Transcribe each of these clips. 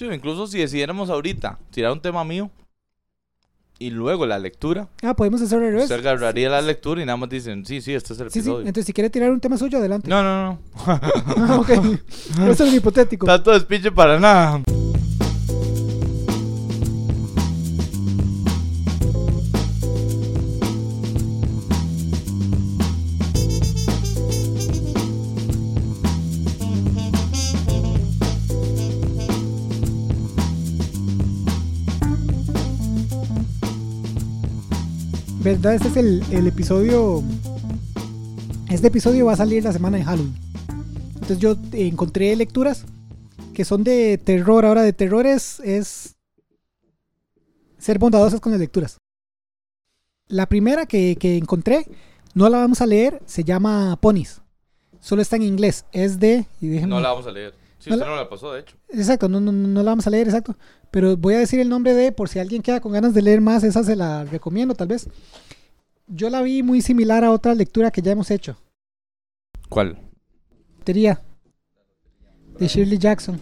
Sí, incluso si decidiéramos ahorita tirar un tema mío y luego la lectura, Ah, podemos hacer al revés. agarraría la lectura y nada más dicen, sí, sí, este es el Sí, sí. episodio. Entonces, si quiere tirar un tema suyo, adelante. No, no, no. Ah, ok. Eso es un hipotético. Tanto despiche para nada. ¿Verdad? Este es el, episodio. Este episodio va a salir la semana de Halloween. Entonces yo encontré lecturas que son de terror. Ahora, de terror es, ser bondadosas con las lecturas. La primera que, que encontré, no la vamos a leer, se llama Ponies. Solo está en inglés. Es de. Y déjenme- No la vamos a leer. Sí, No usted la- no la pasó, de hecho. Exacto, no, no, no la vamos a leer, exacto. Pero voy a decir el nombre de, por si alguien queda con ganas de leer más, esa se la recomiendo tal vez. Yo la vi muy similar a otra lectura que ya hemos hecho. ¿Cuál? Lotería. De Shirley Jackson.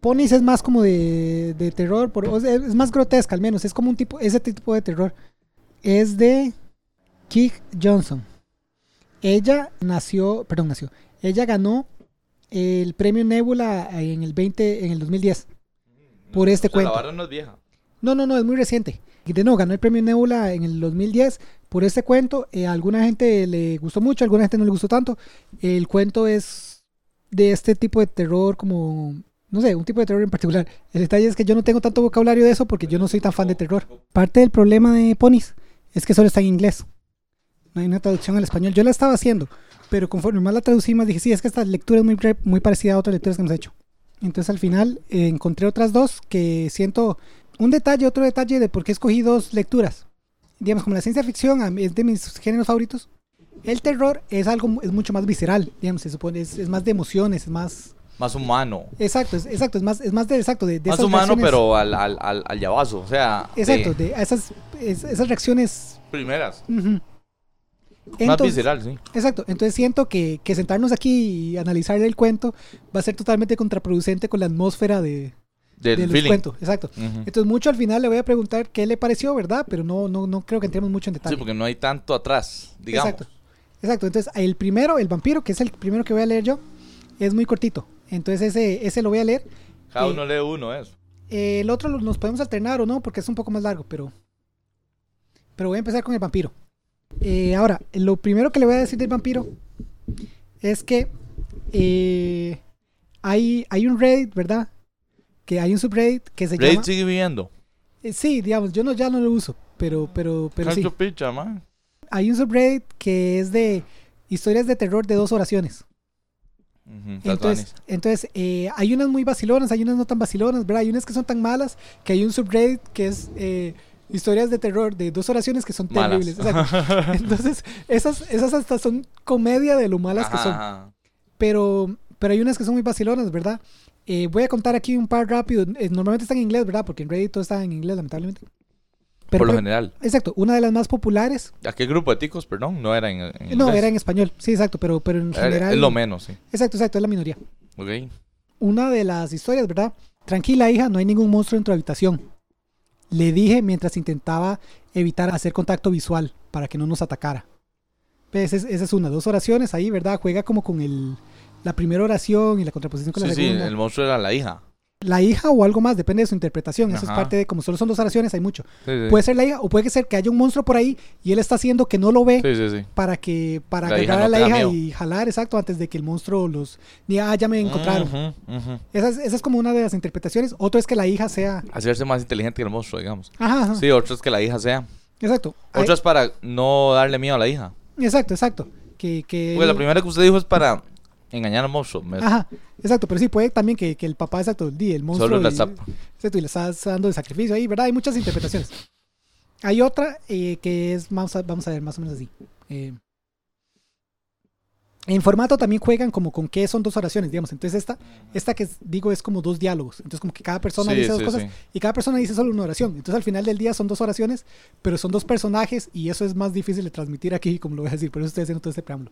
Ponies es más como de, de terror, por, es más grotesca al menos, es como un tipo, ese tipo de terror. Es de Kig Johnson. Ella nació, perdón, nació. Ella ganó el premio Nebula en el 20, en el 2010. Por este O sea, cuento. La vara no es vieja. No, no, no, es muy reciente. De no, ganó el premio Nebula en el 2010 por este cuento. Eh, a alguna gente le gustó mucho, a alguna gente no le gustó tanto. El cuento es de este tipo de terror como, no sé, un tipo de terror en particular. El detalle es que yo no tengo tanto vocabulario de eso porque yo no soy tan fan de terror. Parte del problema de Ponies es que solo está en inglés. No hay una traducción al español. Yo la estaba haciendo, pero conforme más la traducí, más dije, sí, es que esta lectura es muy, muy parecida a otras lecturas que hemos hecho. Entonces al final eh, encontré otras dos que siento un detalle, otro detalle de por qué escogí dos lecturas. Digamos, como la ciencia ficción es de mis géneros favoritos. El terror es algo, es mucho más visceral, digamos, se supone, es, es más de emociones, es más... Más humano. Exacto, es, exacto, es más, es más de, exacto, de, de Más esas humano, reacciones- pero al, al, al, al llavazo. O sea, Exacto, de de esas, es- esas reacciones... primeras. ujú. Más Entonces- visceral, sí. Exacto, entonces siento que, que sentarnos aquí y analizar el cuento va a ser totalmente contraproducente con la atmósfera de, Del del feeling. cuento. Exacto. Entonces mucho al final le voy a preguntar qué le pareció, ¿verdad? Pero no, no, no creo que entremos mucho en detalle. Sí, porque no hay tanto atrás, digamos. Exacto. Exacto. Entonces el primero, el vampiro, que es el primero que voy a leer yo, es muy cortito. Entonces ese, ese lo voy a leer. Cada Eh, uno lee uno, eso. Eh, el otro nos podemos alternar o no, porque es un poco más largo, pero... Pero voy a empezar con el vampiro. Eh, ahora, lo primero que le voy a decir del vampiro es que eh, hay, hay un Reddit, ¿verdad? Que hay un subreddit que se Reddit llama... sigue viviendo. Eh, sí, digamos, yo no, ya no lo uso, pero, pero, pero sí. Picha, man. Hay un subreddit que es de historias de terror de dos oraciones. Entonces, entonces eh, hay unas muy vacilonas, hay unas no tan vacilonas, ¿verdad? Hay unas que son tan malas que hay un subreddit que es eh, historias de terror de dos oraciones que son Malas. terribles. exacto. Entonces, esas, esas hasta son comedia de lo malas que son. Pero, pero hay unas que son muy vacilonas, ¿verdad? Eh, voy a contar aquí un par rápido. Eh, normalmente están en inglés, ¿verdad? Porque en Reddit todo está en inglés, lamentablemente. Pero, Por lo general. exacto, una de las más populares. ¿A qué grupo de ticos, perdón? No era en, en No, inglés. era en español. Sí, exacto, pero, pero en Era- general. Es lo menos, sí. Exacto, exacto, es la minoría. Ok. una de las historias, ¿verdad? Tranquila, hija, no hay ningún monstruo en tu habitación. Le dije mientras intentaba evitar hacer contacto visual para que no nos atacara. Esa es una, dos oraciones ahí, ¿verdad? Juega como con el, la primera oración y la contraposición con Sí, la sí, segunda. el monstruo era la hija. La hija o algo más, depende de su interpretación. Eso es parte de, como solo son dos oraciones, hay mucho. Sí, sí. Puede ser la hija o puede ser que haya un monstruo por ahí y él está haciendo que no lo ve Sí, para que para La agarrar no a la hija miedo. y jalar, exacto, antes de que el monstruo los diga, ah, ya me encontraron. Esa es, esa es como una de las interpretaciones. Otro es que la hija sea. Hacerse más inteligente que el monstruo, digamos. Ajá, ajá. Sí, otro es que la hija sea. Exacto. Otro es para no darle miedo a la hija. Exacto, exacto. Que, que Pues la primera que usted dijo es para engañar al monstruo. Ajá, exacto. Pero sí, puede también que, que el papá, exacto, el monstruo. Solo la y- zapa. Exacto, y le estás dando de sacrificio ahí, ¿verdad? Hay muchas interpretaciones. Hay otra eh, que es, vamos a, vamos a ver, más o menos así. Eh, en formato también juegan como con qué son dos oraciones, digamos. Entonces esta, esta que digo es como dos diálogos. Entonces como que cada persona Sí, dice dos sí, cosas sí. y cada persona dice solo una oración. Entonces al final del día son dos oraciones, pero son dos personajes y eso es más difícil de transmitir aquí, como lo voy a decir. Por eso estoy haciendo todo este preámbulo.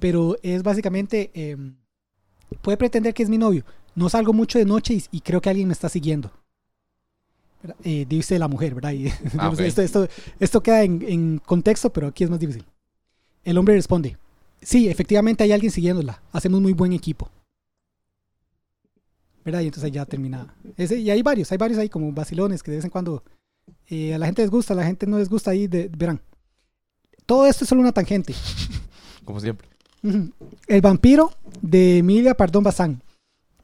Pero es básicamente, eh, puede pretender que es mi novio. no salgo mucho de noche y, y creo que alguien me está siguiendo. Eh, dice la mujer, ¿verdad? Y, Ah, esto, esto, esto queda en, en contexto, pero aquí es más difícil. El hombre responde, sí, efectivamente hay alguien siguiéndola, hacemos muy buen equipo. ¿Verdad? Y entonces ya termina. Ese, y hay varios, hay varios ahí como vacilones que de vez en cuando eh, a la gente les gusta, a la gente no les gusta ahí, de- verán. Todo esto es solo una tangente. Como siempre. El vampiro de Emilia Pardón Bazán.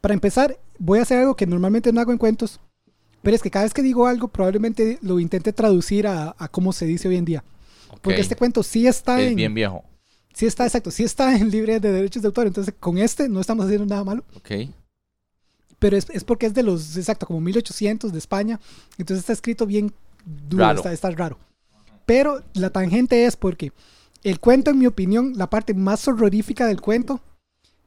Para empezar, voy a hacer algo que normalmente no hago en cuentos, pero es que cada vez que digo algo, probablemente lo intente traducir a, a cómo se dice hoy en día. Porque este cuento sí está es en. bien viejo. Sí está, exacto, sí está en libre de derechos de autor. Entonces, con este no estamos haciendo nada malo. Ok. Pero es, es porque es de los, exacto, como 1800 de España. Entonces está escrito bien duro, Raro. Está, está raro. Pero la tangente es porque el cuento, en mi opinión, la parte más horrorífica del cuento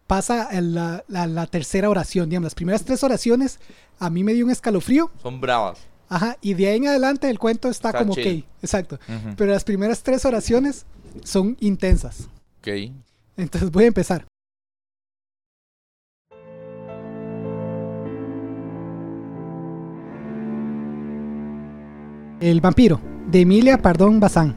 pasa en la, la- la tercera oración. Digamos, las primeras tres oraciones a mí me dio un escalofrío. Son bravas. Ajá, y de ahí en adelante el cuento está, Está como chill. ok. Exacto. Pero las primeras tres oraciones son intensas. Ok. Entonces voy a empezar. El vampiro, de Emilia Pardón Bazán.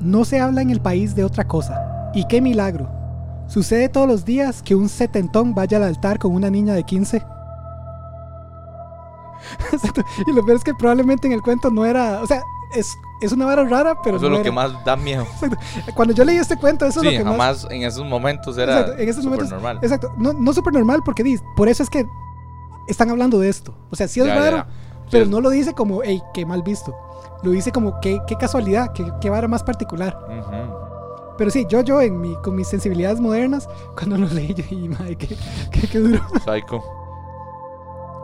No se habla en el país de otra cosa. Y qué milagro. Sucede todos los días que un setentón vaya al altar con una niña de 15. Exacto. Y lo peor es que probablemente en el cuento no era. O sea, es, es una vara rara, pero Eso es no lo que era. más da miedo. Cuando yo leí este cuento, eso sí, es lo que más. jamás en esos momentos era Exacto, en esos súper momentos- normal. Exacto. No, no súper normal porque por eso es que están hablando de esto. O sea, sí es ya, raro, ya. Pero no lo dice como, hey, qué mal visto. Lo dice como, qué, qué casualidad, qué, qué vara más particular. Pero sí, yo, yo, en mi, con mis sensibilidades modernas, cuando lo leí, yo dije, madre, qué, qué, qué duro. Psycho.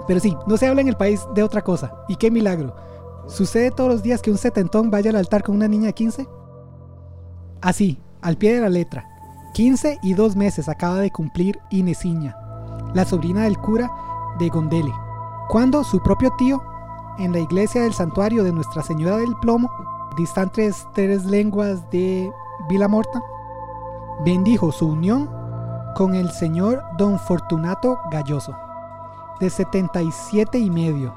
Pero sí, no se habla en el país de otra cosa. Y qué milagro. ¿Sucede todos los días que un setentón vaya al altar con una niña de 15? Así, al pie de la letra. 15 y dos meses acaba de cumplir Inesiña, la sobrina del cura de Gondele, cuando su propio tío, en la iglesia del santuario de Nuestra Señora del Plomo, distantes tres lenguas de Vilamorta, bendijo su unión con el señor don Fortunato Galloso de 77 y medio,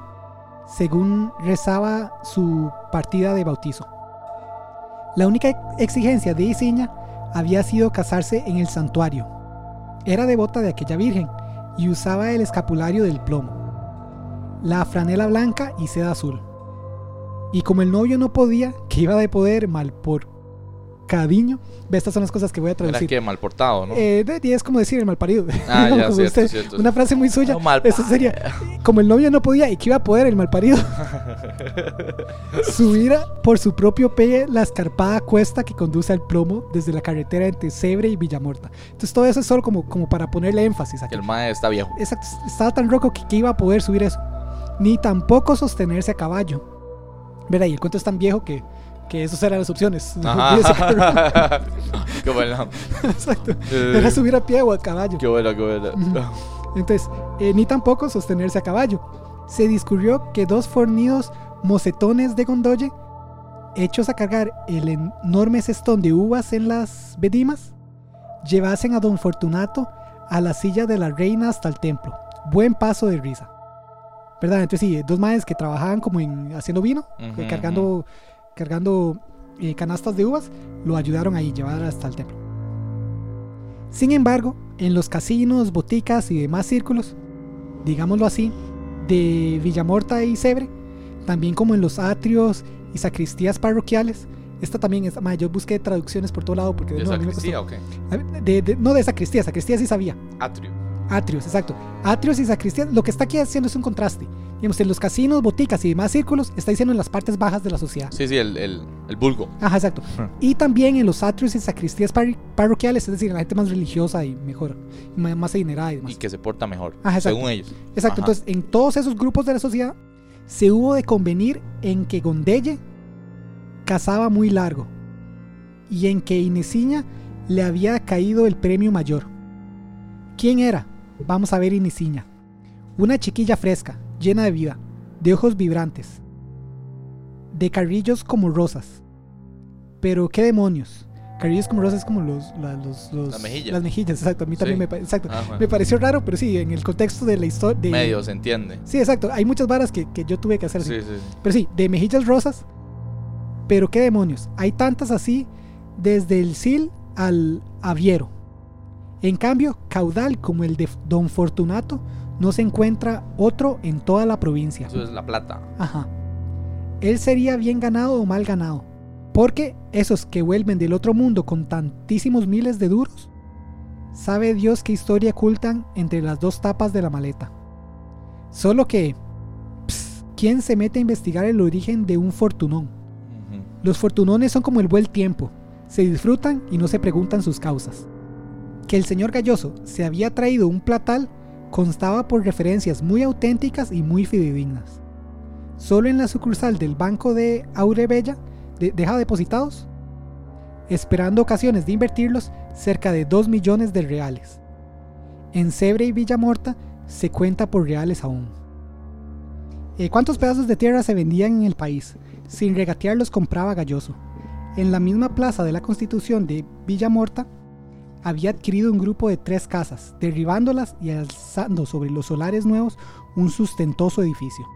según rezaba su partida de bautizo. La única exigencia de Isiña había sido casarse en el santuario. Era devota de aquella virgen y usaba el escapulario del plomo, la franela blanca y seda azul. Y como el novio no podía, que iba de poder mal por cariño, ve, estas son las cosas que voy a Era traducir. que mal portado, ¿no? Eh, de 10 como decir el mal parido. ah, ya, cierto, usted- cierto. una frase muy suya. No, mal Eso sería, como el novio no podía y que iba a poder el malparido, subir a- por su propio pie la escarpada cuesta que conduce al plomo desde la carretera entre Cebre y Villamorta. Entonces todo eso es solo como, como para ponerle énfasis aquí. El mae está viejo. Exacto, estaba tan roco que, que iba a poder subir eso. Ni tampoco sostenerse a caballo. Verá, y el cuento es tan viejo que, que esas eran las opciones. Ajá. qué bueno. Exacto. Eh, Era subir a pie o a caballo. Qué bueno, qué bueno. Entonces, eh, ni tampoco sostenerse a caballo. Se discurrió que dos fornidos mocetones de Gondoye, hechos a cargar el enorme cestón de uvas en las vedimas, llevasen a don Fortunato a la silla de la reina hasta el templo. Buen paso de risa. ¿Verdad? Entonces sí, dos madres que trabajaban como en haciendo vino, cargando, cargando eh, canastas de uvas, lo ayudaron ahí, llevar hasta el templo. Sin embargo, en los casinos, boticas y demás círculos, digámoslo así, de Villamorta y Cebre, también como en los atrios y sacristías parroquiales, esta también es, ma, yo busqué traducciones por todo lado porque ¿De no, sacristía o qué? De- no de sacristía, sacristía sí sabía. Atrio. Atrios, exacto. Atrios y sacristías, lo que está aquí haciendo es un contraste. Digamos, en los casinos, boticas y demás círculos, está diciendo en las partes bajas de la sociedad. Sí, sí, el, el, el vulgo. Ajá, exacto. Y también en los atrios y sacristías parri- parroquiales, es decir, en la gente más religiosa y mejor, más adinerada y demás. Y que se porta mejor, Ajá, exacto. según ellos. Exacto, Ajá. entonces en todos esos grupos de la sociedad se hubo de convenir en que Gondelle cazaba muy largo y en que Inesiña le había caído el premio mayor. ¿Quién era? Vamos a ver Inesiña. Una chiquilla fresca, llena de vida, de ojos vibrantes, de carrillos como rosas. Pero qué demonios. Carrillos como rosas es como los, la- los, los- Las mejillas. Las mejillas, exacto. A mí también me, exacto. Ajá. me pareció raro, pero sí, en el contexto de la historia. Medio se entiende. Sí, exacto. Hay muchas varas que, que yo tuve que hacer así. Sí, sí. sí. Pero sí, de mejillas rosas. Pero qué demonios. Hay tantas así desde el Sil al Aviero. En cambio, caudal como el de Don Fortunato no se encuentra otro en toda la provincia. Eso es la plata. Ajá. Él sería bien ganado o mal ganado. Porque esos que vuelven del otro mundo con tantísimos miles de duros, sabe Dios qué historia ocultan entre las dos tapas de la maleta. Solo que, ps, ¿quién se mete a investigar el origen de un fortunón? Los fortunones son como el buen tiempo, se disfrutan y no se preguntan sus causas. Que el señor Galloso se había traído un platal constaba por referencias muy auténticas y muy fidedignas. Solo en la sucursal del banco de Aurebella de- depositados, esperando ocasiones de invertirlos, cerca de 2 millones de reales. En Cebre y Villamorta se cuenta por reales aún. Eh, ¿Cuántos pedazos de tierra se vendían en el país? Sin regatear los compraba Galloso. En la misma plaza de la Constitución de Villamorta había adquirido un grupo de tres casas, derribándolas y alzando sobre los solares nuevos un sustentoso edificio.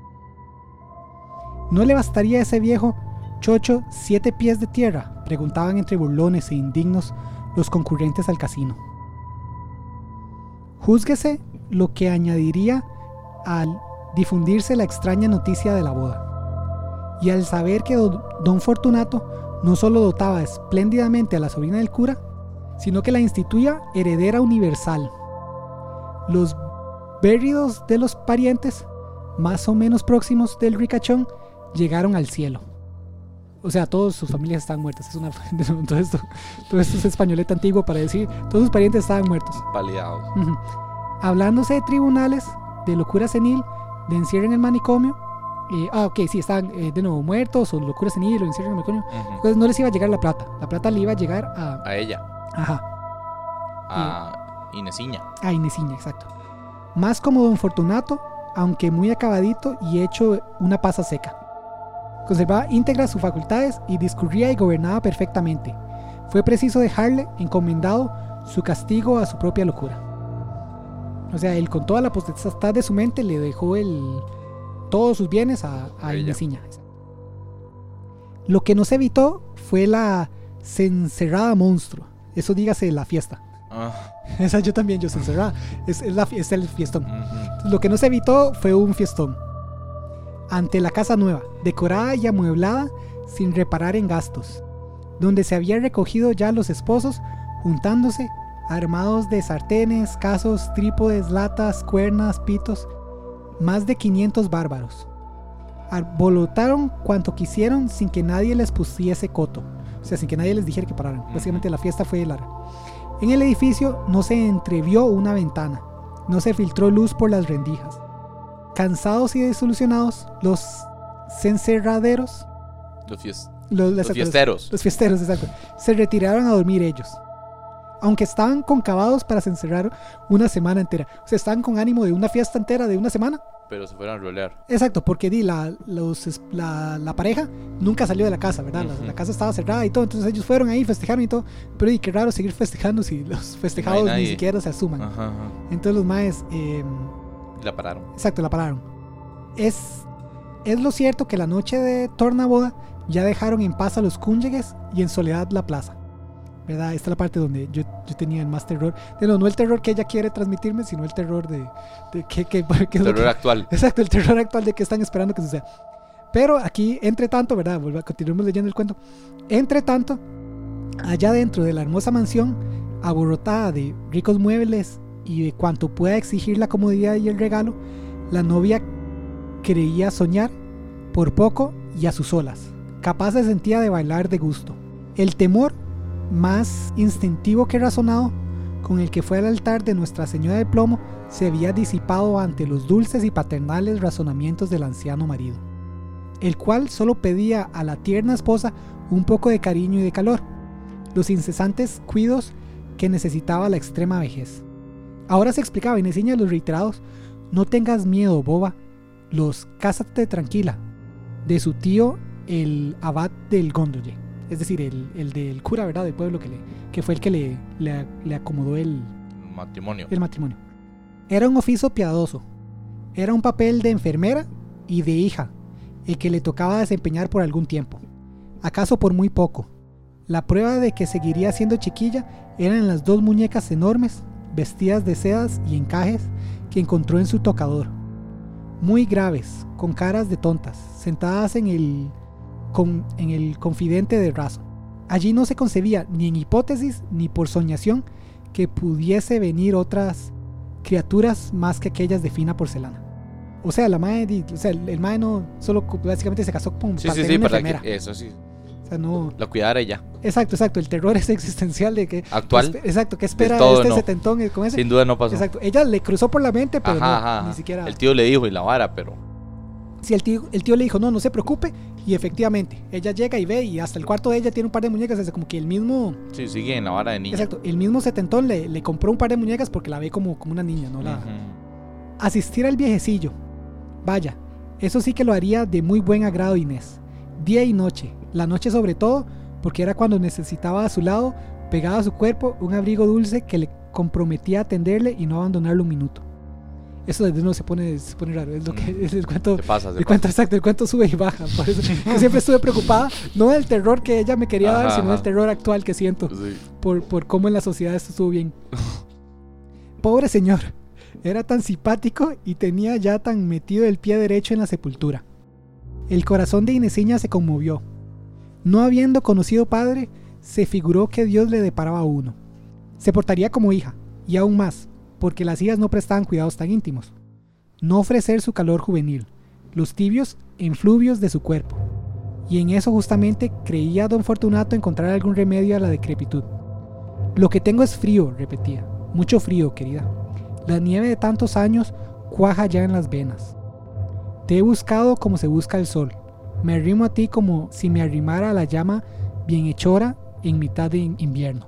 ¿No le bastaría a ese viejo chocho siete pies de tierra? Preguntaban entre burlones e indignos los concurrentes al casino. Júzguese lo que añadiría al difundirse la extraña noticia de la boda. Y al saber que don, Fortunato no solo dotaba espléndidamente a la sobrina del cura, sino que la instituía heredera universal. Los bérridos de los parientes, más o menos próximos del ricachón, llegaron al cielo. O sea, todas sus familias están muertas. Es una, todo, esto, todo esto es españoleta antiguo para decir, todos sus parientes estaban muertos. Paliados. Ujú. Hablándose de tribunales, de locura senil, de encierro en el manicomio. eh, ah, ok, sí, estaban eh, de nuevo muertos o locura senil o encierro en el manicomio. Ujú. Entonces no les iba a llegar la plata. La plata le iba a llegar a. A ella. Ajá, A Inesiña. a Inesiña, exacto. Más como don Fortunato, aunque muy acabadito y hecho una pasa seca. Conservaba íntegras sus facultades y discurría y gobernaba perfectamente. Fue preciso dejarle encomendado su castigo a su propia locura. O sea, él con toda la potestad de su mente le dejó el, todos sus bienes a, a. Inesiña. Lo que no se evitó fue la cencerrada monstruo. Eso dígase la fiesta. Ah, Esa yo también, yo cencerrada. Es, es, la, es el fiestón. Lo que no se evitó fue un fiestón. Ante la casa nueva, decorada y amueblada sin reparar en gastos, donde se habían recogido ya los esposos juntándose, armados de sartenes, casos, trípodes, latas, cuernas, pitos, más de 500 bárbaros. Arbolotaron cuanto quisieron sin que nadie les pusiese coto, o sea, sin que nadie les dijera que pararan. Básicamente la fiesta fue larga. En el edificio no se entrevió una ventana, no se filtró luz por las rendijas. Cansados y desilusionados, los cencerraderos, Los, fies- los, los exacto, fiesteros. los fiesteros, exacto, se retiraron a dormir ellos. Aunque estaban concavados para cencerrar una semana entera. O sea, estaban con ánimo de una fiesta entera de una semana. Pero se fueron a rolear. Exacto, porque di, la, los, la, la pareja nunca salió de la casa, ¿verdad? La, Ujú. la casa estaba cerrada y todo. Entonces ellos fueron ahí, festejaron y todo. Pero y qué raro seguir festejando si los festejados ni siquiera se asuman. Ajá, ajá. Entonces los maes... em, la pararon. Exacto, la pararon. Es, es lo cierto que la noche de Tornaboda ya dejaron en paz a los cúnyuges y en soledad la plaza. ¿Verdad? Esta es la parte donde yo, yo tenía el más terror. No, no el terror que ella quiere transmitirme, sino el terror de, de que, que- que es lo Terror que- actual. Exacto, el terror actual de que están esperando que suceda. Pero aquí, entre tanto, ¿verdad? Volva- Continuemos leyendo el cuento. Entre tanto, allá dentro de la hermosa mansión, aborrotada de ricos muebles y de cuanto pueda exigir la comodidad y el regalo, la novia creía soñar por poco y a sus olas. Capaz se sentía de bailar de gusto. El temor, más instintivo que razonado, con el que fue al altar de Nuestra Señora del Plomo, se había disipado ante los dulces y paternales razonamientos del anciano marido, el cual solo pedía a la tierna esposa un poco de cariño y de calor, los incesantes cuidos que necesitaba la extrema vejez. Ahora se explicaba en enseña los reiterados, no tengas miedo, boba, los cásate tranquila, de su tío el abad del Gondoye. Es decir, el, el del cura, ¿verdad? Del pueblo que, le, que fue el que le, le, le acomodó el, Matrimonio. el matrimonio. Era un oficio piadoso. Era un papel de enfermera y de hija, el que le tocaba desempeñar por algún tiempo. Acaso por muy poco. La prueba de que seguiría siendo chiquilla eran las dos muñecas enormes, vestidas de sedas y encajes, que encontró en su tocador. Muy graves, con caras de tontas, sentadas en el, con- en el confidente de raso. Allí no se concebía ni en hipótesis ni por soñación que pudiese venir otras criaturas más que aquellas de fina porcelana. O sea, la madre, o sea, el, mae no solo básicamente se casó con Sí, sí, sí, una para que eso sí. O sea, no, Lo cuidara ella. exacto, exacto, el terror es existencial de que Actual, exacto, que espera todo este no. setentón con ese. sin duda no pasó. Exacto, ella le cruzó por la mente, pero Ajá, no, ajá, ni siquiera. El tío le dijo y la vara, pero. Si el tío, el tío le dijo, no, no se preocupe, y efectivamente, ella llega y ve, y hasta el cuarto de ella tiene un par de muñecas, es como que el mismo, Sí, sigue en la vara de niña. exacto, el mismo setentón le, le compró un par de muñecas porque la ve como, como una niña, ¿no? La, Ujú. asistir al viejecillo. Vaya, eso sí que lo haría de muy buen agrado Inés. Día y noche, la noche sobre todo, porque era cuando necesitaba a su lado, pegado a su cuerpo, un abrigo dulce que le comprometía a atenderle y no abandonarlo un minuto. Eso desde no se pone, se pone raro, es lo que es el cuento. Se pasa, se El cuento exacto, el cuento sube y baja. Por eso yo siempre estuve preocupada, no del terror que ella me quería dar, sino ajá. del terror actual que siento Sí. por, por cómo en la sociedad esto estuvo bien. Pobre señor, era tan simpático y tenía ya tan metido el pie derecho en la sepultura. El corazón de Inesiña se conmovió. No habiendo conocido padre, se figuró que Dios le deparaba a uno. Se portaría como hija, y aún más, porque las hijas no prestaban cuidados tan íntimos. No ofrecer su calor juvenil, los tibios enfluvios de su cuerpo. Y en eso justamente creía don Fortunato encontrar algún remedio a la decrepitud. Lo que tengo es frío, repetía. Mucho frío, querida. La nieve de tantos años cuaja ya en las venas. Te he buscado como se busca el sol. Me arrimo a ti como si me arrimara a la llama bienhechora en mitad de in- invierno.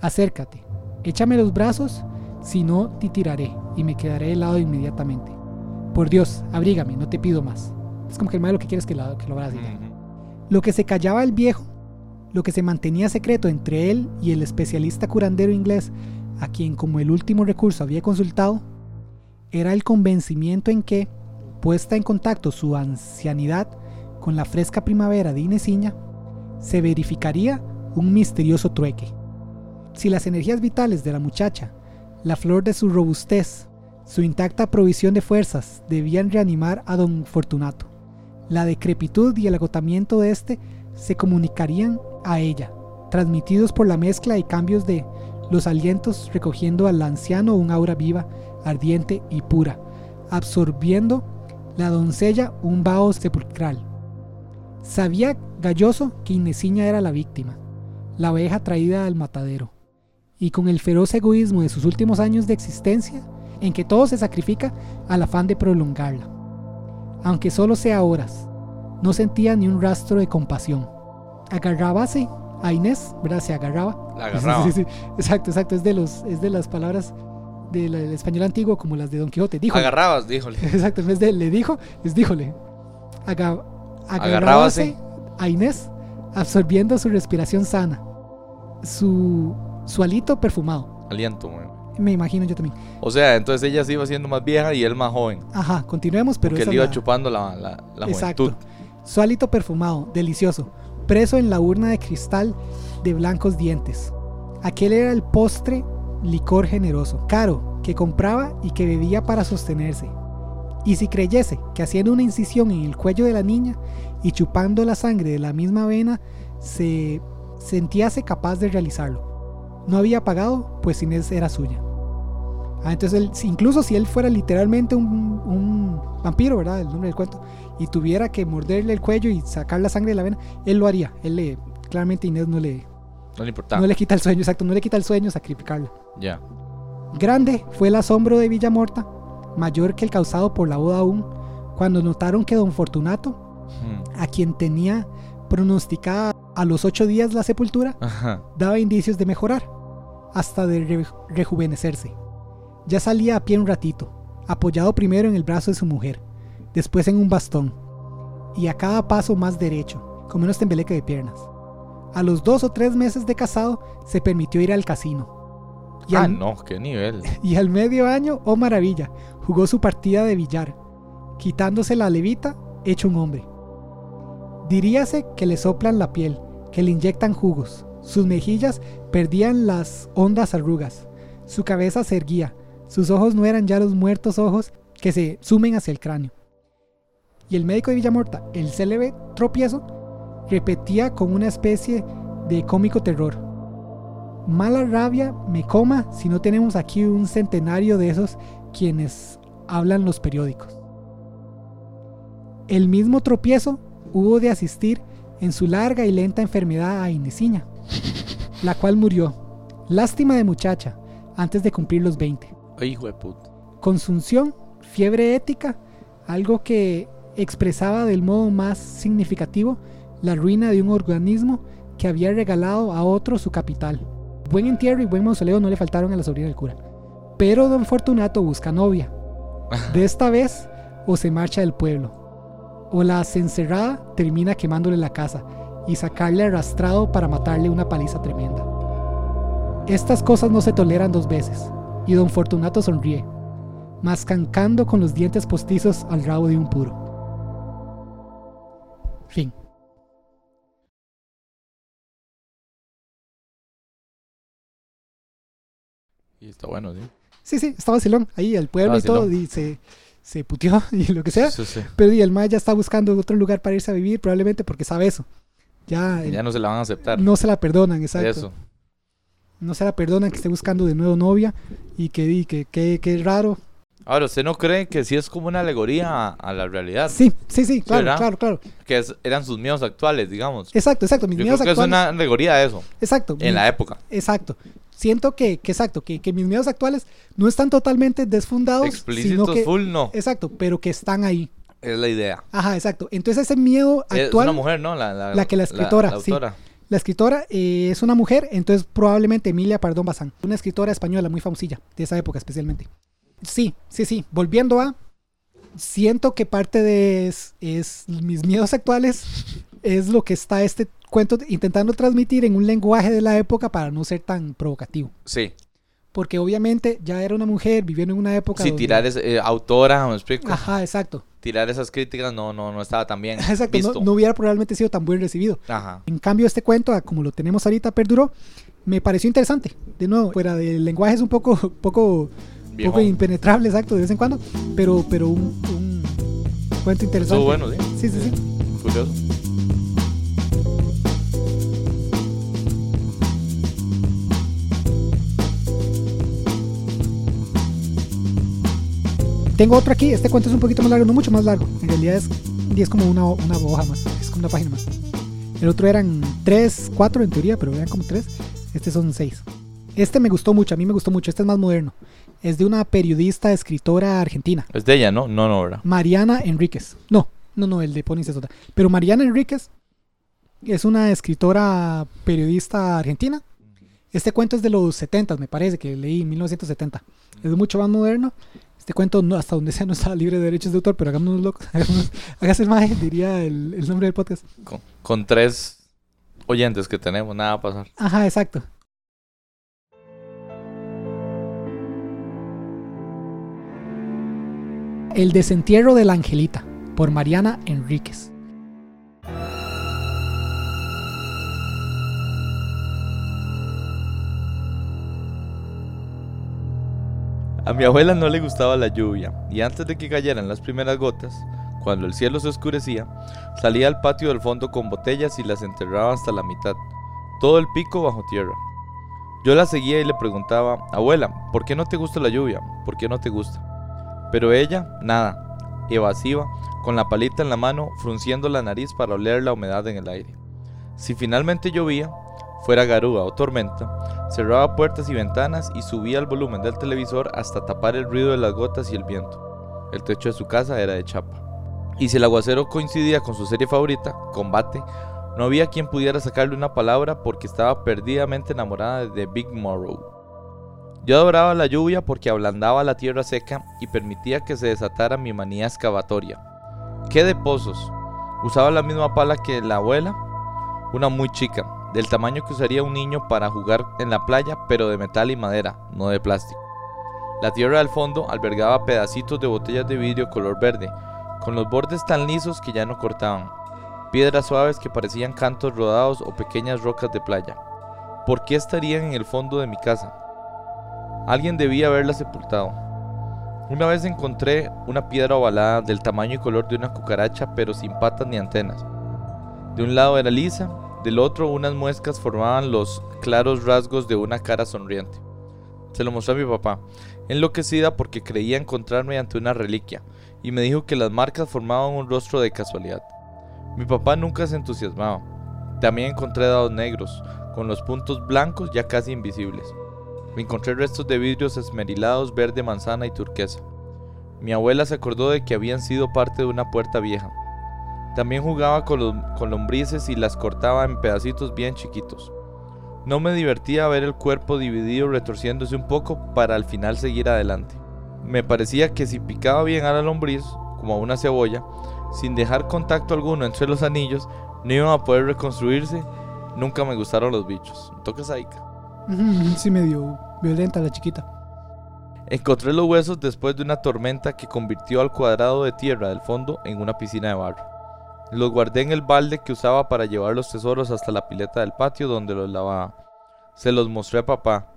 Acércate, échame los brazos, si no te tiraré y me quedaré helado inmediatamente. Por Dios, abrígame, no te pido más. Es como que el malo lo que quiere es que lo, que lo. Lo que se callaba el viejo, lo que se mantenía secreto entre él y el especialista curandero inglés, a quien como el último recurso había consultado, era el convencimiento en que, puesta en contacto su ancianidad con la fresca primavera de Inesiña, se verificaría un misterioso trueque. Si las energías vitales de la muchacha, la flor de su robustez, su intacta provisión de fuerzas debían reanimar a don Fortunato, la decrepitud y el agotamiento de éste se comunicarían a ella, transmitidos por la mezcla y cambios de los alientos recogiendo al anciano un aura viva, ardiente y pura, absorbiendo la doncella un vaho sepulcral. Sabía Galloso que Inesiña era la víctima, la oveja traída al matadero, y con el feroz egoísmo de sus últimos años de existencia, en que todo se sacrifica al afán de prolongarla aunque solo sea horas. No sentía ni un rastro de compasión. Agarrábase a Inés, ¿verdad? Se agarraba. La agarraba. Sí, sí, sí. Exacto, exacto. Es de, los, es de las palabras del español antiguo como las de Don Quijote. Dijo. Agarrabas, díjole. Exacto, en vez de le dijo, es díjole. Aga- agarrábase a Inés, absorbiendo su respiración sana. Su, su alito perfumado. Aliento, man. Me imagino yo también. O sea, entonces ella se iba siendo más vieja y él más joven. Ajá, continuemos, pero esa él iba la- chupando la, la, la Exacto. juventud. Su hálito perfumado, delicioso, preso en la urna de cristal de blancos dientes. Aquel era el postre licor generoso, caro, que compraba y que bebía para sostenerse. Y si creyese que haciendo una incisión en el cuello de la niña y chupando la sangre de la misma vena, se sentíase capaz de realizarlo. No había pagado, pues Inés era suya. Ah, entonces, él- incluso si él fuera literalmente un, un vampiro, ¿verdad? El nombre del cuento, y tuviera que morderle el cuello y sacar la sangre de la vena, él lo haría. Él le, claramente Inés no le, No le importaba. no le quita el sueño, exacto, no le quita el sueño sacrificarla. Ya. Grande fue el asombro de Villamorta, mayor que el causado por la boda aún, cuando notaron que don Fortunato, a quien tenía pronosticada a los ocho días la sepultura, Ajá. daba indicios de mejorar, hasta de re- rejuvenecerse. Ya salía a pie un ratito, apoyado primero en el brazo de su mujer, después en un bastón, y a cada paso más derecho, con menos tembeleque de piernas. A los dos o tres meses de casado se permitió ir al casino. Y ah, al, no, qué nivel. y al medio año, oh maravilla, jugó su partida de billar, quitándose la levita, hecho un hombre. Diríase que le soplan la piel, que le inyectan jugos. Sus mejillas perdían las hondas arrugas. Su cabeza se erguía. Sus ojos no eran ya los muertos ojos que se sumen hacia el cráneo. Y el médico de Villamorta, el célebre tropiezo, repetía con una especie de cómico terror. Mala rabia me coma si no tenemos aquí un centenario de esos quienes hablan los periódicos. El mismo tropiezo hubo de asistir en su larga y lenta enfermedad a Inesiña, la cual murió, lástima de muchacha, antes de cumplir los 20. Ay, hijo de puta. Consunción, fiebre ética, algo que expresaba del modo más significativo la ruina de un organismo que había regalado a otro su capital. Buen entierro y buen mausoleo no le faltaron a la sobrina del cura. Pero don Fortunato busca novia. De esta vez, o se marcha del pueblo, o la encerrada termina quemándole la casa y sacarle arrastrado para matarle una paliza tremenda. Estas cosas no se toleran dos veces, y don Fortunato sonríe, mascancando con los dientes postizos al rabo de un puro. Fin. Y está bueno, sí. Sí, sí, está vacilón. Ahí el pueblo y todo, y se, se puteó y lo que sea. Sí, sí. Pero y el ma ya está buscando otro lugar para irse a vivir, probablemente porque sabe eso. Ya, Ya no se la van a aceptar. no se la perdonan, exacto. Eso. No se la perdonan que esté buscando de nuevo novia y que di que, que, que es raro. Ahora, ¿usted no cree que sí es como una alegoría a, a la realidad? Sí, sí, sí, claro, claro, claro. Que es- eran sus miedos actuales, digamos. Exacto, exacto. Mis Yo miedos creo que actuales. es una alegoría a eso, Exacto. en mi- la época. Exacto. Siento que, que exacto, que, que mis miedos actuales no están totalmente desfundados. sino Explícitos que, full, no. Exacto, pero que están ahí. Es la idea. Ajá, exacto. Entonces ese miedo Es actual. una mujer, ¿no? La, la, La que la escritora, la sí. autora. La escritora eh, es una mujer, entonces probablemente Emilia Pardón Bazán, una escritora española muy famosilla, de esa época especialmente. Sí, sí, sí. Volviendo a. Siento que parte de es, es mis miedos actuales es lo que está este cuento intentando transmitir en un lenguaje de la época para no ser tan provocativo. Sí. Porque obviamente ya era una mujer viviendo en una época. Sí, donde- tirar es, eh, autora, ¿me explico? Ajá, exacto. Tirar esas críticas no, no, no estaba tan bien Exacto. visto. No, no hubiera probablemente sido tan buen recibido. Ajá. En cambio, este cuento, como lo tenemos ahorita, perduró. Me pareció interesante. De nuevo, fuera del lenguaje es un poco, poco, poco impenetrable, exacto, de vez en cuando. Pero, pero un, un cuento interesante. Estuvo bueno, sí. Sí, sí, sí. Curioso. Tengo otro aquí. Este cuento es un poquito más largo, no mucho más largo. En realidad es, es como una, una hoja más. Es como una página más. El otro eran tres, cuatro en teoría, pero eran como tres. Este son seis. Este me gustó mucho, a mí me gustó mucho. Este es más moderno. Es de una periodista, escritora argentina. Es de ella, ¿no? No, no, ¿verdad? Mariana Enríquez. No, no, no, el de Ponis es otra. Pero Mariana Enríquez es una escritora periodista argentina. Este cuento es de los 70, me parece, que leí en 1970. Es mucho más moderno. Este cuento, no, hasta donde sea, no está libre de derechos de autor, pero hagámonos locos. hagámonos- Hágase el maje, diría el, el nombre del podcast. Con, con tres oyentes que tenemos, nada va a pasar. Ajá, exacto. El desentierro de la Angelita, por Mariana Enríquez. A mi abuela no le gustaba la lluvia, y antes de que cayeran las primeras gotas, cuando el cielo se oscurecía, salía al patio del fondo con botellas y las enterraba hasta la mitad, todo el pico bajo tierra. Yo la seguía y le preguntaba, abuela, ¿por qué no te gusta la lluvia? ¿Por qué no te gusta? Pero ella, nada, evasiva, con la palita en la mano, frunciendo la nariz para oler la humedad en el aire. Si finalmente llovía, fuera garúa o tormenta, cerraba puertas y ventanas y subía el volumen del televisor hasta tapar el ruido de las gotas y el viento. El techo de su casa era de chapa. Y si el aguacero coincidía con su serie favorita, Combate, no había quien pudiera sacarle una palabra porque estaba perdidamente enamorada de Big Morrow. Yo adoraba la lluvia porque ablandaba la tierra seca y permitía que se desatara mi manía excavatoria. ¿Qué de pozos? Usaba la misma pala que la abuela, una muy chica, del tamaño que usaría un niño para jugar en la playa, pero de metal y madera, no de plástico. La tierra del fondo albergaba pedacitos de botellas de vidrio color verde, con los bordes tan lisos que ya no cortaban, piedras suaves que parecían cantos rodados o pequeñas rocas de playa. ¿Por qué estarían en el fondo de mi casa? Alguien debía haberla sepultado. Una vez encontré una piedra ovalada del tamaño y color de una cucaracha pero sin patas ni antenas. De un lado era lisa, del otro unas muescas formaban los claros rasgos de una cara sonriente. Se lo mostré a mi papá, enloquecida porque creía encontrarme ante una reliquia, y me dijo que las marcas formaban un rostro de casualidad. Mi papá nunca se entusiasmaba. También encontré dados negros, con los puntos blancos ya casi invisibles. Me encontré restos de vidrios esmerilados verde, manzana y turquesa. Mi abuela se acordó de que habían sido parte de una puerta vieja. También jugaba con, con lombrices y las cortaba en pedacitos bien chiquitos. No me divertía ver el cuerpo dividido retorciéndose un poco para al final seguir adelante. Me parecía que si picaba bien a la lombriz, como a una cebolla, sin dejar contacto alguno entre los anillos, no iban a poder reconstruirse. Nunca me gustaron los bichos. ¿Toques Aika? Sí, medio violenta la chiquita. Encontré los huesos después de una tormenta que convirtió al cuadrado de tierra del fondo en una piscina de barro. Los guardé en el balde que usaba para llevar los tesoros hasta la pileta del patio donde los lavaba. Se los mostré a papá.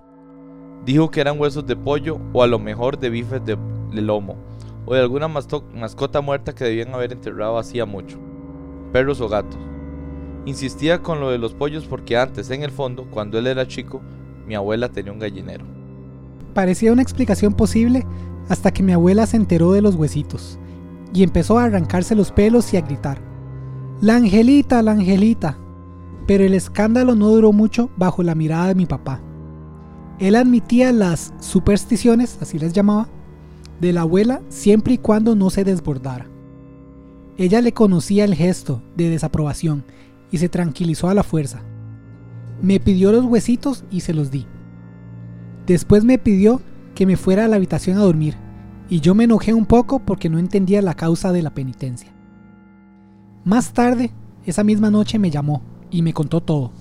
Dijo que eran huesos de pollo o a lo mejor de bifes de, lomo o de alguna mascota muerta que debían haber enterrado hacía mucho. Perros o gatos. Insistía con lo de los pollos porque antes, en el fondo, cuando él era chico, mi abuela tenía un gallinero. Parecía una explicación posible hasta que mi abuela se enteró de los huesitos y empezó a arrancarse los pelos y a gritar. La Angelita, la Angelita. Pero el escándalo no duró mucho bajo la mirada de mi papá. Él admitía las supersticiones, así les llamaba, de la abuela siempre y cuando no se desbordara. Ella le conocía el gesto de desaprobación y se tranquilizó a la fuerza. Me pidió los huesitos y se los di. Después me pidió que me fuera a la habitación a dormir, y yo me enojé un poco porque no entendía la causa de la penitencia. Más tarde, esa misma noche me llamó y me contó todo.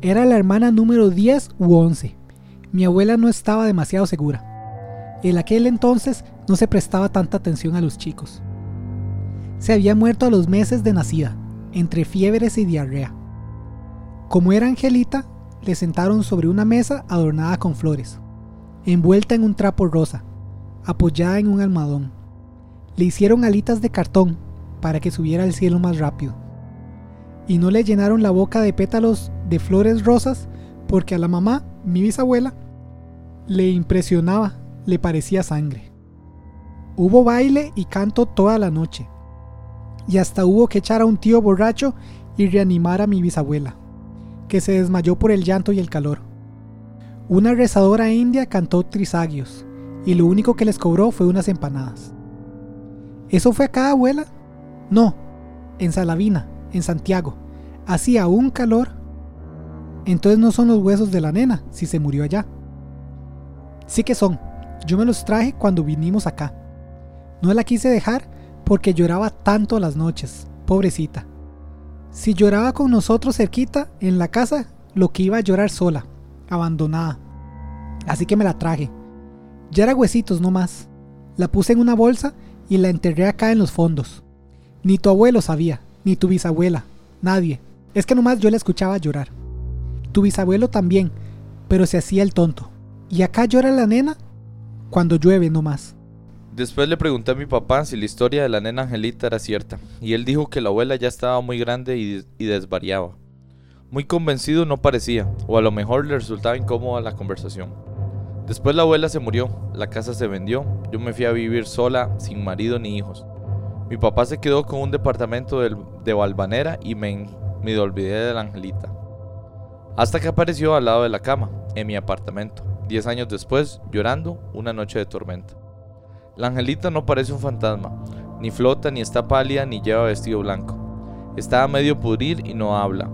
Era la hermana número 10 u 11. Mi abuela no estaba demasiado segura. En aquel entonces no se prestaba tanta atención a los chicos. Se había muerto a los meses de nacida, entre fiebres y diarrea. Como era Angelita, le sentaron sobre una mesa adornada con flores, envuelta en un trapo rosa, apoyada en un almohadón. Le hicieron alitas de cartón para que subiera al cielo más rápido. Y no le llenaron la boca de pétalos de flores rosas porque a la mamá, mi bisabuela, le impresionaba le parecía sangre. Hubo baile y canto toda la noche, y hasta hubo que echar a un tío borracho y reanimar a mi bisabuela, que se desmayó por el llanto y el calor. Una rezadora india cantó trisagios, y lo único que les cobró fue unas empanadas. ¿Eso fue acá, abuela? No, en Salavina, en Santiago. Hacía un calor. Entonces no son los huesos de la nena, si se murió allá. Sí que son, yo me los traje cuando vinimos acá. No la quise dejar porque lloraba tanto las noches, pobrecita. Si lloraba con nosotros cerquita, en la casa, lo que iba a llorar sola, abandonada. Así que me la traje. Ya era huesitos no más. La puse en una bolsa y la enterré acá en los fondos. Ni tu abuelo sabía, ni tu bisabuela, nadie. Es que nomás yo la escuchaba llorar. Tu bisabuelo también, pero se hacía el tonto. Y acá llora la nena cuando llueve no más. Después le pregunté a mi papá si la historia de la nena Angelita era cierta, y él dijo que la abuela ya estaba muy grande y, y desvariaba. Muy convencido no parecía, o a lo mejor le resultaba incómoda la conversación. Después la abuela se murió, la casa se vendió, yo me fui a vivir sola, sin marido ni hijos. Mi papá se quedó con un departamento de, de Valvanera y me, me olvidé de la Angelita. Hasta que apareció al lado de la cama, en mi apartamento. Diez años después, llorando, una noche de tormenta. La angelita no parece un fantasma, ni flota, ni está pálida, ni lleva vestido blanco. Está a medio pudrir y no habla.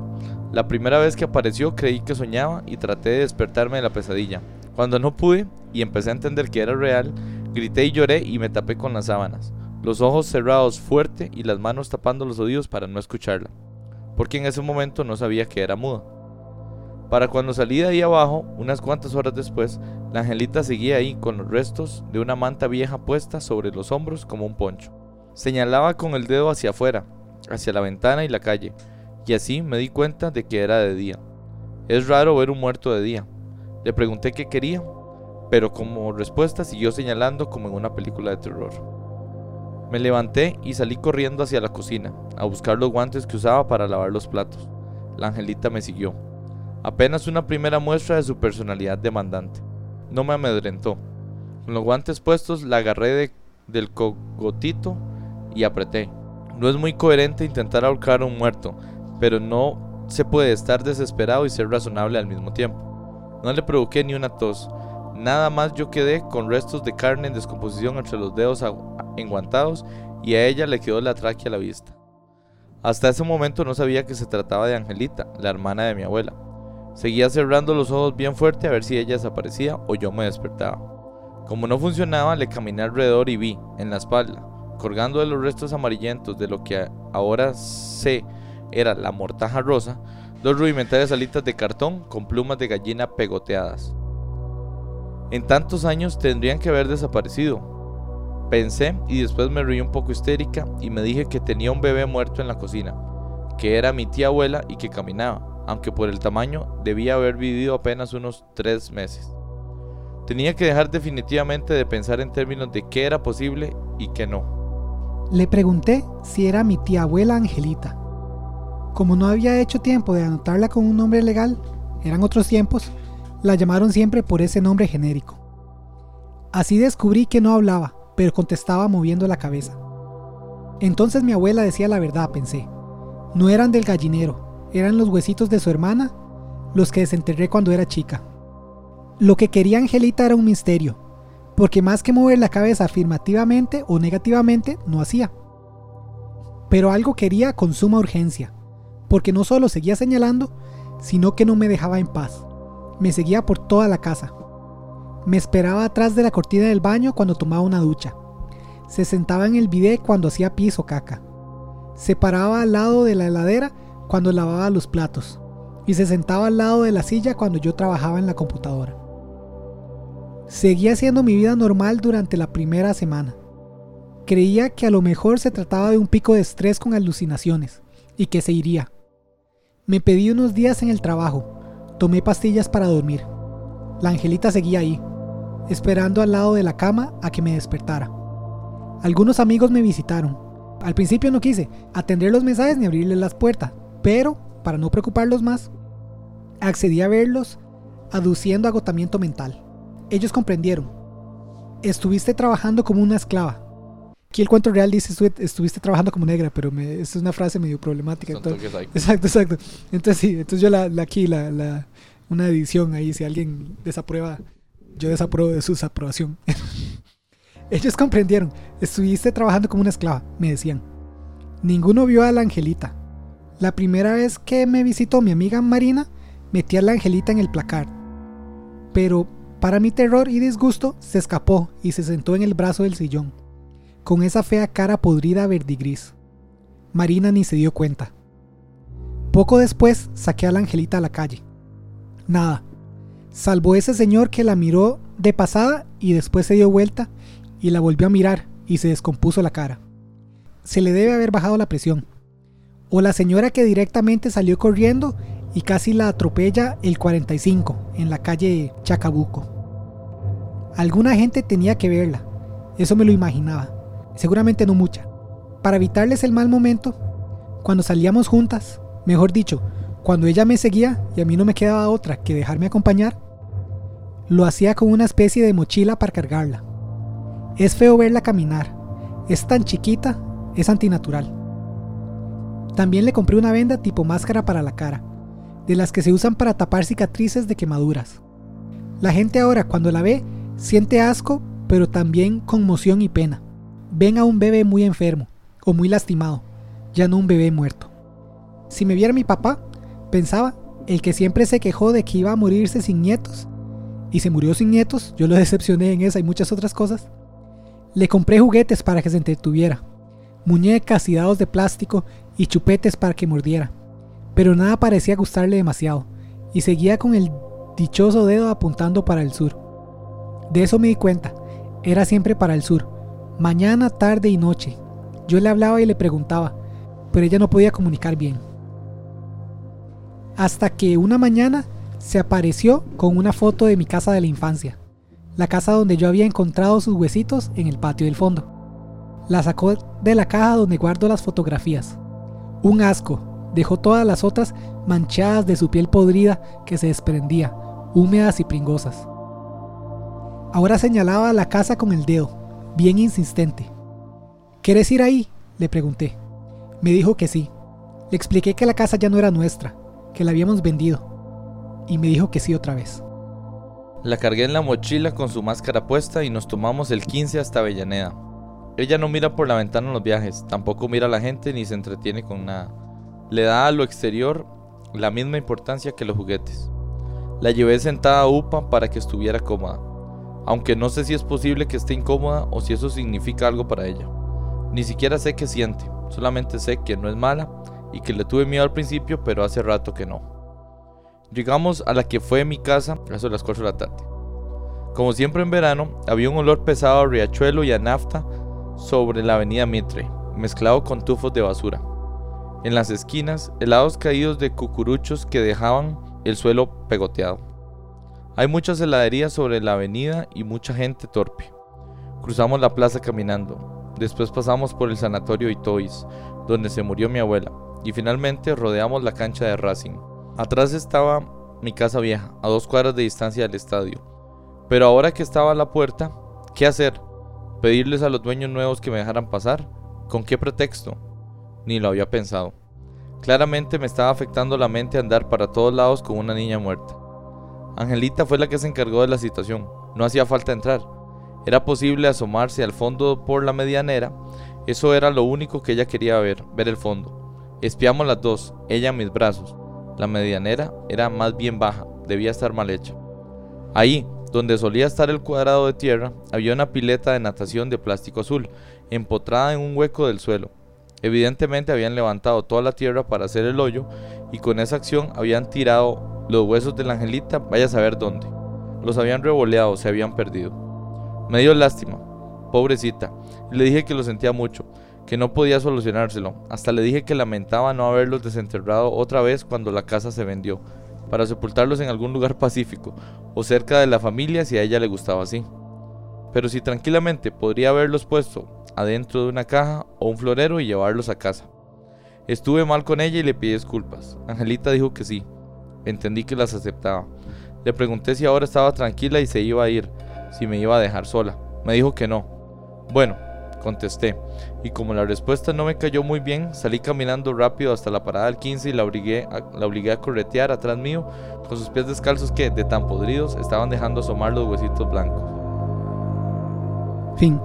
La primera vez que apareció creí que soñaba y traté de despertarme de la pesadilla. Cuando no pude y empecé a entender que era real, grité y lloré y me tapé con las sábanas, los ojos cerrados fuerte y las manos tapando los oídos para no escucharla, porque en ese momento no sabía que era muda. Para cuando salí de ahí abajo, unas cuantas horas después, la angelita seguía ahí con los restos de una manta vieja puesta sobre los hombros como un poncho. Señalaba con el dedo hacia afuera, hacia la ventana y la calle, y así me di cuenta de que era de día. Es raro ver un muerto de día. Le pregunté qué quería, pero como respuesta siguió señalando como en una película de terror. Me levanté y salí corriendo hacia la cocina, a buscar los guantes que usaba para lavar los platos. La angelita me siguió. Apenas una primera muestra de su personalidad demandante. No me amedrentó. Con los guantes puestos la agarré del cogotito y apreté. No es muy coherente intentar ahorcar a un muerto, pero no se puede estar desesperado y ser razonable al mismo tiempo. No le provoqué ni una tos. Nada más yo quedé con restos de carne en descomposición entre los dedos enguantados y a ella le quedó la tráquea a la vista. Hasta ese momento no sabía que se trataba de Angelita, la hermana de mi abuela. Seguía cerrando los ojos bien fuerte a ver si ella desaparecía o yo me despertaba. Como no funcionaba, le caminé alrededor y vi, en la espalda, colgando de los restos amarillentos de lo que ahora sé era la mortaja rosa, dos rudimentarias alitas de cartón con plumas de gallina pegoteadas. En tantos años tendrían que haber desaparecido. Pensé y después me reí un poco histérica y me dije que tenía un bebé muerto en la cocina, que era mi tía abuela y que caminaba aunque por el tamaño debía haber vivido apenas unos tres meses. Tenía que dejar definitivamente de pensar en términos de qué era posible y qué no. Le pregunté si era mi tía abuela Angelita. Como no había hecho tiempo de anotarla con un nombre legal, eran otros tiempos, la llamaron siempre por ese nombre genérico. Así descubrí que no hablaba, pero contestaba moviendo la cabeza. Entonces mi abuela decía la verdad, pensé. No eran del gallinero, eran los huesitos de su hermana, los que desenterré cuando era chica. Lo que quería Angelita era un misterio, porque más que mover la cabeza afirmativamente o negativamente, no hacía. Pero algo quería con suma urgencia, porque no solo seguía señalando, sino que no me dejaba en paz. Me seguía por toda la casa. Me esperaba atrás de la cortina del baño cuando tomaba una ducha. Se sentaba en el bidet cuando hacía pis o caca. Se paraba al lado de la heladera cuando lavaba los platos y se sentaba al lado de la silla cuando yo trabajaba en la computadora. Seguía haciendo mi vida normal durante la primera semana. Creía que a lo mejor se trataba de un pico de estrés con alucinaciones y que se iría. Me pedí unos días en el trabajo, tomé pastillas para dormir. La angelita seguía ahí, esperando al lado de la cama a que me despertara. Algunos amigos me visitaron. Al principio no quise atender los mensajes ni abrirles las puertas, pero, para no preocuparlos más, accedí a verlos aduciendo agotamiento mental. Ellos comprendieron. Estuviste trabajando como una esclava. Aquí el cuento real dice estuviste trabajando como negra, pero es una frase medio problemática. exacto, exacto. Entonces sí, entonces yo la, aquí, la, una edición ahí, si alguien desaprueba, yo desapruebo de su desaprobación. Ellos comprendieron. Estuviste trabajando como una esclava, me decían. Ninguno vio a la angelita. La primera vez que me visitó mi amiga Marina, metí a la angelita en el placar. Pero, para mi terror y disgusto, se escapó y se sentó en el brazo del sillón, con esa fea cara podrida verdigris. Marina ni se dio cuenta. Poco después saqué a la angelita a la calle. Nada, salvo ese señor que la miró de pasada y después se dio vuelta y la volvió a mirar y se descompuso la cara. Se le debe haber bajado la presión o la señora que directamente salió corriendo y casi la atropella el 45 en la calle Chacabuco. Alguna gente tenía que verla, eso me lo imaginaba, seguramente no mucha. Para evitarles el mal momento, cuando salíamos juntas, mejor dicho, cuando ella me seguía y a mí no me quedaba otra que dejarme acompañar, lo hacía con una especie de mochila para cargarla. Es feo verla caminar, es tan chiquita, es antinatural. También le compré una venda tipo máscara para la cara, de las que se usan para tapar cicatrices de quemaduras. La gente ahora cuando la ve siente asco, pero también conmoción y pena. Ven a un bebé muy enfermo o muy lastimado, ya no un bebé muerto. Si me viera mi papá, pensaba, el que siempre se quejó de que iba a morirse sin nietos, y se murió sin nietos, yo lo decepcioné en esa y muchas otras cosas. Le compré juguetes para que se entretuviera, muñecas y dados de plástico y chupetes para que mordiera. Pero nada parecía gustarle demasiado, y seguía con el dichoso dedo apuntando para el sur. De eso me di cuenta, era siempre para el sur, mañana, tarde y noche. Yo le hablaba y le preguntaba, pero ella no podía comunicar bien. Hasta que una mañana se apareció con una foto de mi casa de la infancia, la casa donde yo había encontrado sus huesitos en el patio del fondo. La sacó de la caja donde guardo las fotografías. Un asco, dejó todas las otras manchadas de su piel podrida que se desprendía, húmedas y pringosas. Ahora señalaba la casa con el dedo, bien insistente. ¿Quieres ir ahí? le pregunté. Me dijo que sí. Le expliqué que la casa ya no era nuestra, que la habíamos vendido. Y me dijo que sí otra vez. La cargué en la mochila con su máscara puesta y nos tomamos el 15 hasta Avellaneda. Ella no mira por la ventana en los viajes, tampoco mira a la gente ni se entretiene con nada. Le da a lo exterior la misma importancia que los juguetes. La llevé sentada a UPA para que estuviera cómoda, aunque no sé si es posible que esté incómoda o si eso significa algo para ella. Ni siquiera sé qué siente, solamente sé que no es mala y que le tuve miedo al principio, pero hace rato que no. Llegamos a la que fue mi casa eso las 4 de la tarde. Como siempre en verano, había un olor pesado a riachuelo y a nafta sobre la avenida Mitre, mezclado con tufos de basura. En las esquinas, helados caídos de cucuruchos que dejaban el suelo pegoteado. Hay muchas heladerías sobre la avenida y mucha gente torpe. Cruzamos la plaza caminando. Después pasamos por el sanatorio Itois, donde se murió mi abuela, y finalmente rodeamos la cancha de Racing. Atrás estaba mi casa vieja, a dos cuadras de distancia del estadio. Pero ahora que estaba a la puerta, ¿qué hacer? ¿Pedirles a los dueños nuevos que me dejaran pasar? ¿Con qué pretexto? Ni lo había pensado. Claramente me estaba afectando la mente andar para todos lados con una niña muerta. Angelita fue la que se encargó de la situación. No hacía falta entrar. Era posible asomarse al fondo por la medianera. Eso era lo único que ella quería ver, ver el fondo. Espiamos las dos, ella en mis brazos. La medianera era más bien baja, debía estar mal hecha. Ahí, donde solía estar el cuadrado de tierra, había una pileta de natación de plástico azul, empotrada en un hueco del suelo. Evidentemente habían levantado toda la tierra para hacer el hoyo y con esa acción habían tirado los huesos de la angelita, vaya a saber dónde. Los habían revoleado, se habían perdido. Me dio lástima, pobrecita, le dije que lo sentía mucho, que no podía solucionárselo. Hasta le dije que lamentaba no haberlos desenterrado otra vez cuando la casa se vendió, para sepultarlos en algún lugar pacífico o cerca de la familia si a ella le gustaba así. Pero si tranquilamente podría haberlos puesto adentro de una caja o un florero y llevarlos a casa. Estuve mal con ella y le pedí disculpas. Angelita dijo que sí. Entendí que las aceptaba. Le pregunté si ahora estaba tranquila y se iba a ir, si me iba a dejar sola. Me dijo que no. Bueno, contesté, y como la respuesta no me cayó muy bien, salí caminando rápido hasta la parada del 15 y la obligué, a, la obligué a corretear atrás mío con sus pies descalzos que, de tan podridos, estaban dejando asomar los huesitos blancos. Fin.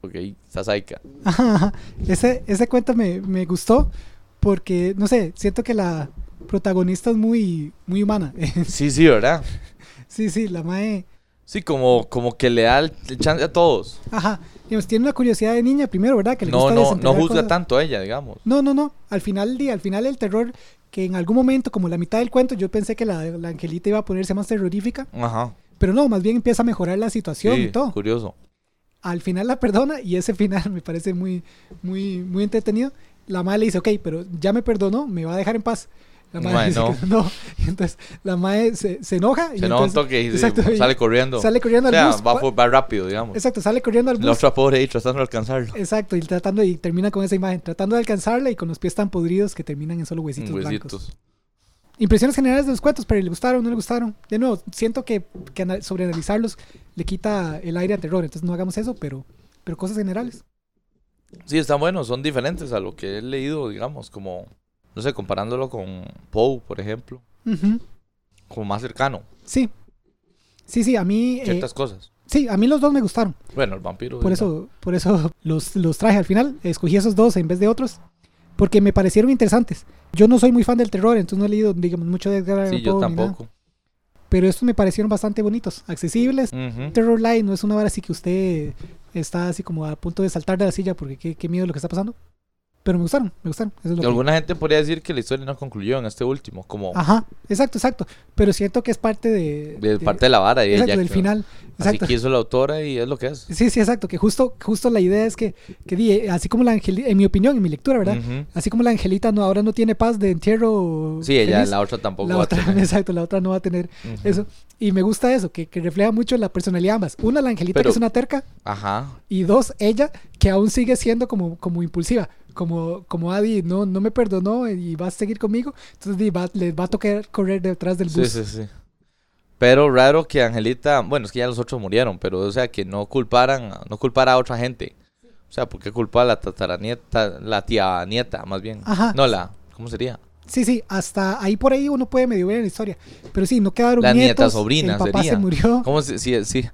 Ok, Sasaika. ese, ese cuento me, me gustó porque, no sé, siento que la protagonista es muy, muy humana. sí, sí, ¿verdad? Sí, sí, la mae. Sí, como, como que le da el chance a todos. Ajá. Digamos, tiene una curiosidad de niña primero, ¿verdad? Que le no, gusta no, no juzga cosas. tanto a ella, digamos. No, no, no. Al final al final el terror, que en algún momento, como la mitad del cuento, yo pensé que la, la angelita iba a ponerse más terrorífica. Ajá. Pero no, más bien empieza a mejorar la situación Sí, y todo. curioso. Al final la perdona y ese final me parece muy, muy, muy entretenido. La madre le dice, ok, pero ya me perdonó, me va a dejar en paz. La madre dice no. que no. Y entonces la madre se, se enoja. y Se enoja un toque y exacto, y sale corriendo. Sale corriendo o sea, al bus. va, va rápido, digamos. Exacto, sale corriendo al La bus. otra pobre ahí tratando de alcanzarlo. Exacto, y tratando y termina con esa imagen, tratando de alcanzarla y con los pies tan podridos que terminan en solo huesitos, blancos. Huesitos. Impresiones generales de los cuentos, pero le gustaron, no le gustaron. De nuevo, siento que, que ana- sobreanalizarlos le quita el aire a terror, entonces no hagamos eso, pero, pero cosas generales. Sí, están buenos, son diferentes a lo que he leído, digamos, como, no sé, comparándolo con Poe, por ejemplo, como más cercano, Sí. Sí, sí, a mí. eh, ciertas cosas. sí, a mí los dos me gustaron. Bueno, el vampiro. Por eso, por eso los, los traje al final. Escogí esos dos en vez de otros. Porque me parecieron interesantes. Yo no soy muy fan del terror, entonces no he leído, digamos, mucho de Edgar Sí, yo Poe nada. tampoco. Pero estos me parecieron bastante bonitos, accesibles. Terror Light no es una hora así que usted está así como a punto de saltar de la silla porque qué, qué miedo lo que está pasando. Pero me gustaron, me gustaron. Eso es lo que- Alguna gente podría decir que la historia no concluyó en este último, como Ajá, exacto, exacto. Pero siento que es parte de... de de- parte de la vara. Y exacto, ella del que- final. Así Exacto. quiso la autora y es lo que es. Sí, sí, exacto. Que justo, justo la idea es que, que di, eh, así como la angelita, en mi opinión, en mi lectura, ¿verdad? Así como la angelita no, ahora no tiene paz de entierro. Sí, ella, feliz, la otra tampoco la va otra, a tener. exacto, la otra no va a tener eso. Y me gusta eso, que, que refleja mucho la personalidad de ambas. Una, la angelita Pero- que es una terca, Ajá. y dos, ella que aún sigue siendo como, como impulsiva. Como, como Adi no, no me perdonó y va a seguir conmigo, entonces va- les va a tocar correr detrás del Sí, bus. sí, sí. Pero raro que Angelita, bueno, es que ya los otros murieron, pero o sea, que no culparan, no culpara a otra gente. O sea, ¿por qué culpa a la tataranieta, la tía nieta, más bien? Ajá. No, la, ¿cómo sería? Sí, sí, hasta ahí por ahí uno puede medio ver en la historia. Pero sí, no quedaron La nieta nietos, sobrina el papá sería. se murió. ¿Cómo si, si,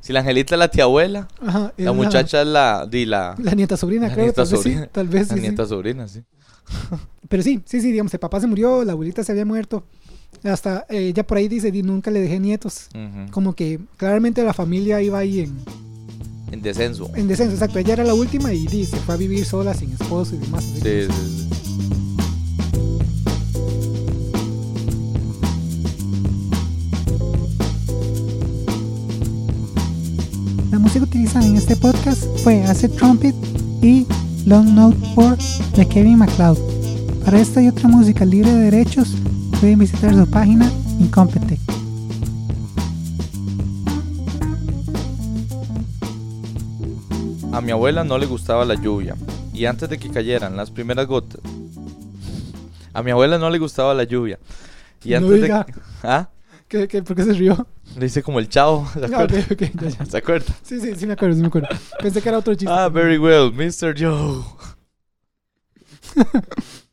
si la Angelita es la tía abuela, Ajá, la muchacha es la, di la, La nieta sobrina, La creo. nieta tal vez sobrina. sí, tal vez la sí, sí. nieta sobrina, sí. Pero sí, sí, sí, digamos, el papá se murió, la abuelita se había muerto. Hasta eh, ella por ahí dice, "Di, nunca le dejé nietos. Ujú. Como que claramente la familia iba ahí en, En descenso. en descenso, exacto. Ella era la última y di, se fue a vivir sola, sin esposo y demás. Sí, sí, sí. Música utilizada en este podcast fue Acid Trumpet y Long Note 4 de Kevin MacLeod. Para esta y otra música libre de derechos, pueden visitar su página Incompetech. A mi abuela no le gustaba la lluvia y antes de que cayeran las primeras gotas. A mi abuela no le gustaba la lluvia. Y No antes diga. de ¿Ah? ¿Qué, qué, ¿Por qué se rió? Le hice como el chavo, ¿se Ah, ya, ya. ¿Se acuerda? Sí, sí, sí me acuerdo, sí me acuerdo. Pensé que era otro chiste. Ah, very well, Mr. Joe.